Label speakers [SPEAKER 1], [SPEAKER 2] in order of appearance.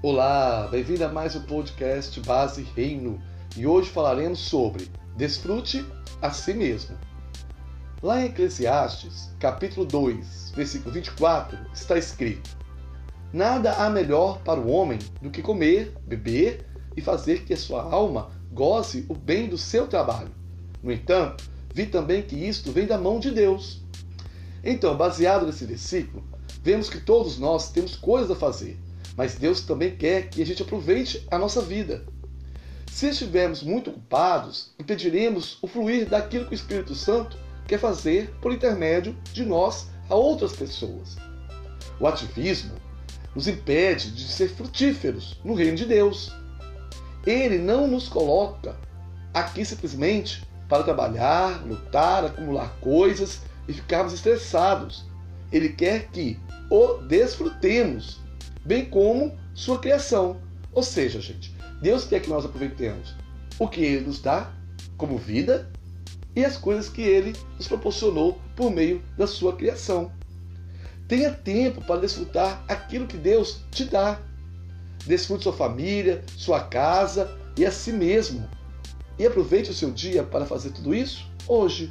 [SPEAKER 1] Olá, bem-vindo a mais um podcast Base Reino e hoje falaremos sobre desfrute a si mesmo. Lá em Eclesiastes, capítulo 2, versículo 24, está escrito: Nada há melhor para o homem do que comer, beber e fazer que a sua alma goze o bem do seu trabalho. No entanto, vi também que isto vem da mão de Deus. Então, baseado nesse versículo, vemos que todos nós temos coisas a fazer mas Deus também quer que a gente aproveite a nossa vida. Se estivermos muito ocupados, impediremos o fluir daquilo que o Espírito Santo quer fazer por intermédio de nós a outras pessoas. O ativismo nos impede de ser frutíferos no reino de Deus. Ele não nos coloca aqui simplesmente para trabalhar, lutar, acumular coisas e ficarmos estressados. Ele quer que o desfrutemos bem como sua criação. Ou seja, gente, Deus quer que nós aproveitemos o que Ele nos dá como vida e as coisas que Ele nos proporcionou por meio da sua criação. Tenha tempo para desfrutar aquilo que Deus te dá. Desfrute sua família, sua casa e a si mesmo. E aproveite o seu dia para fazer tudo isso hoje.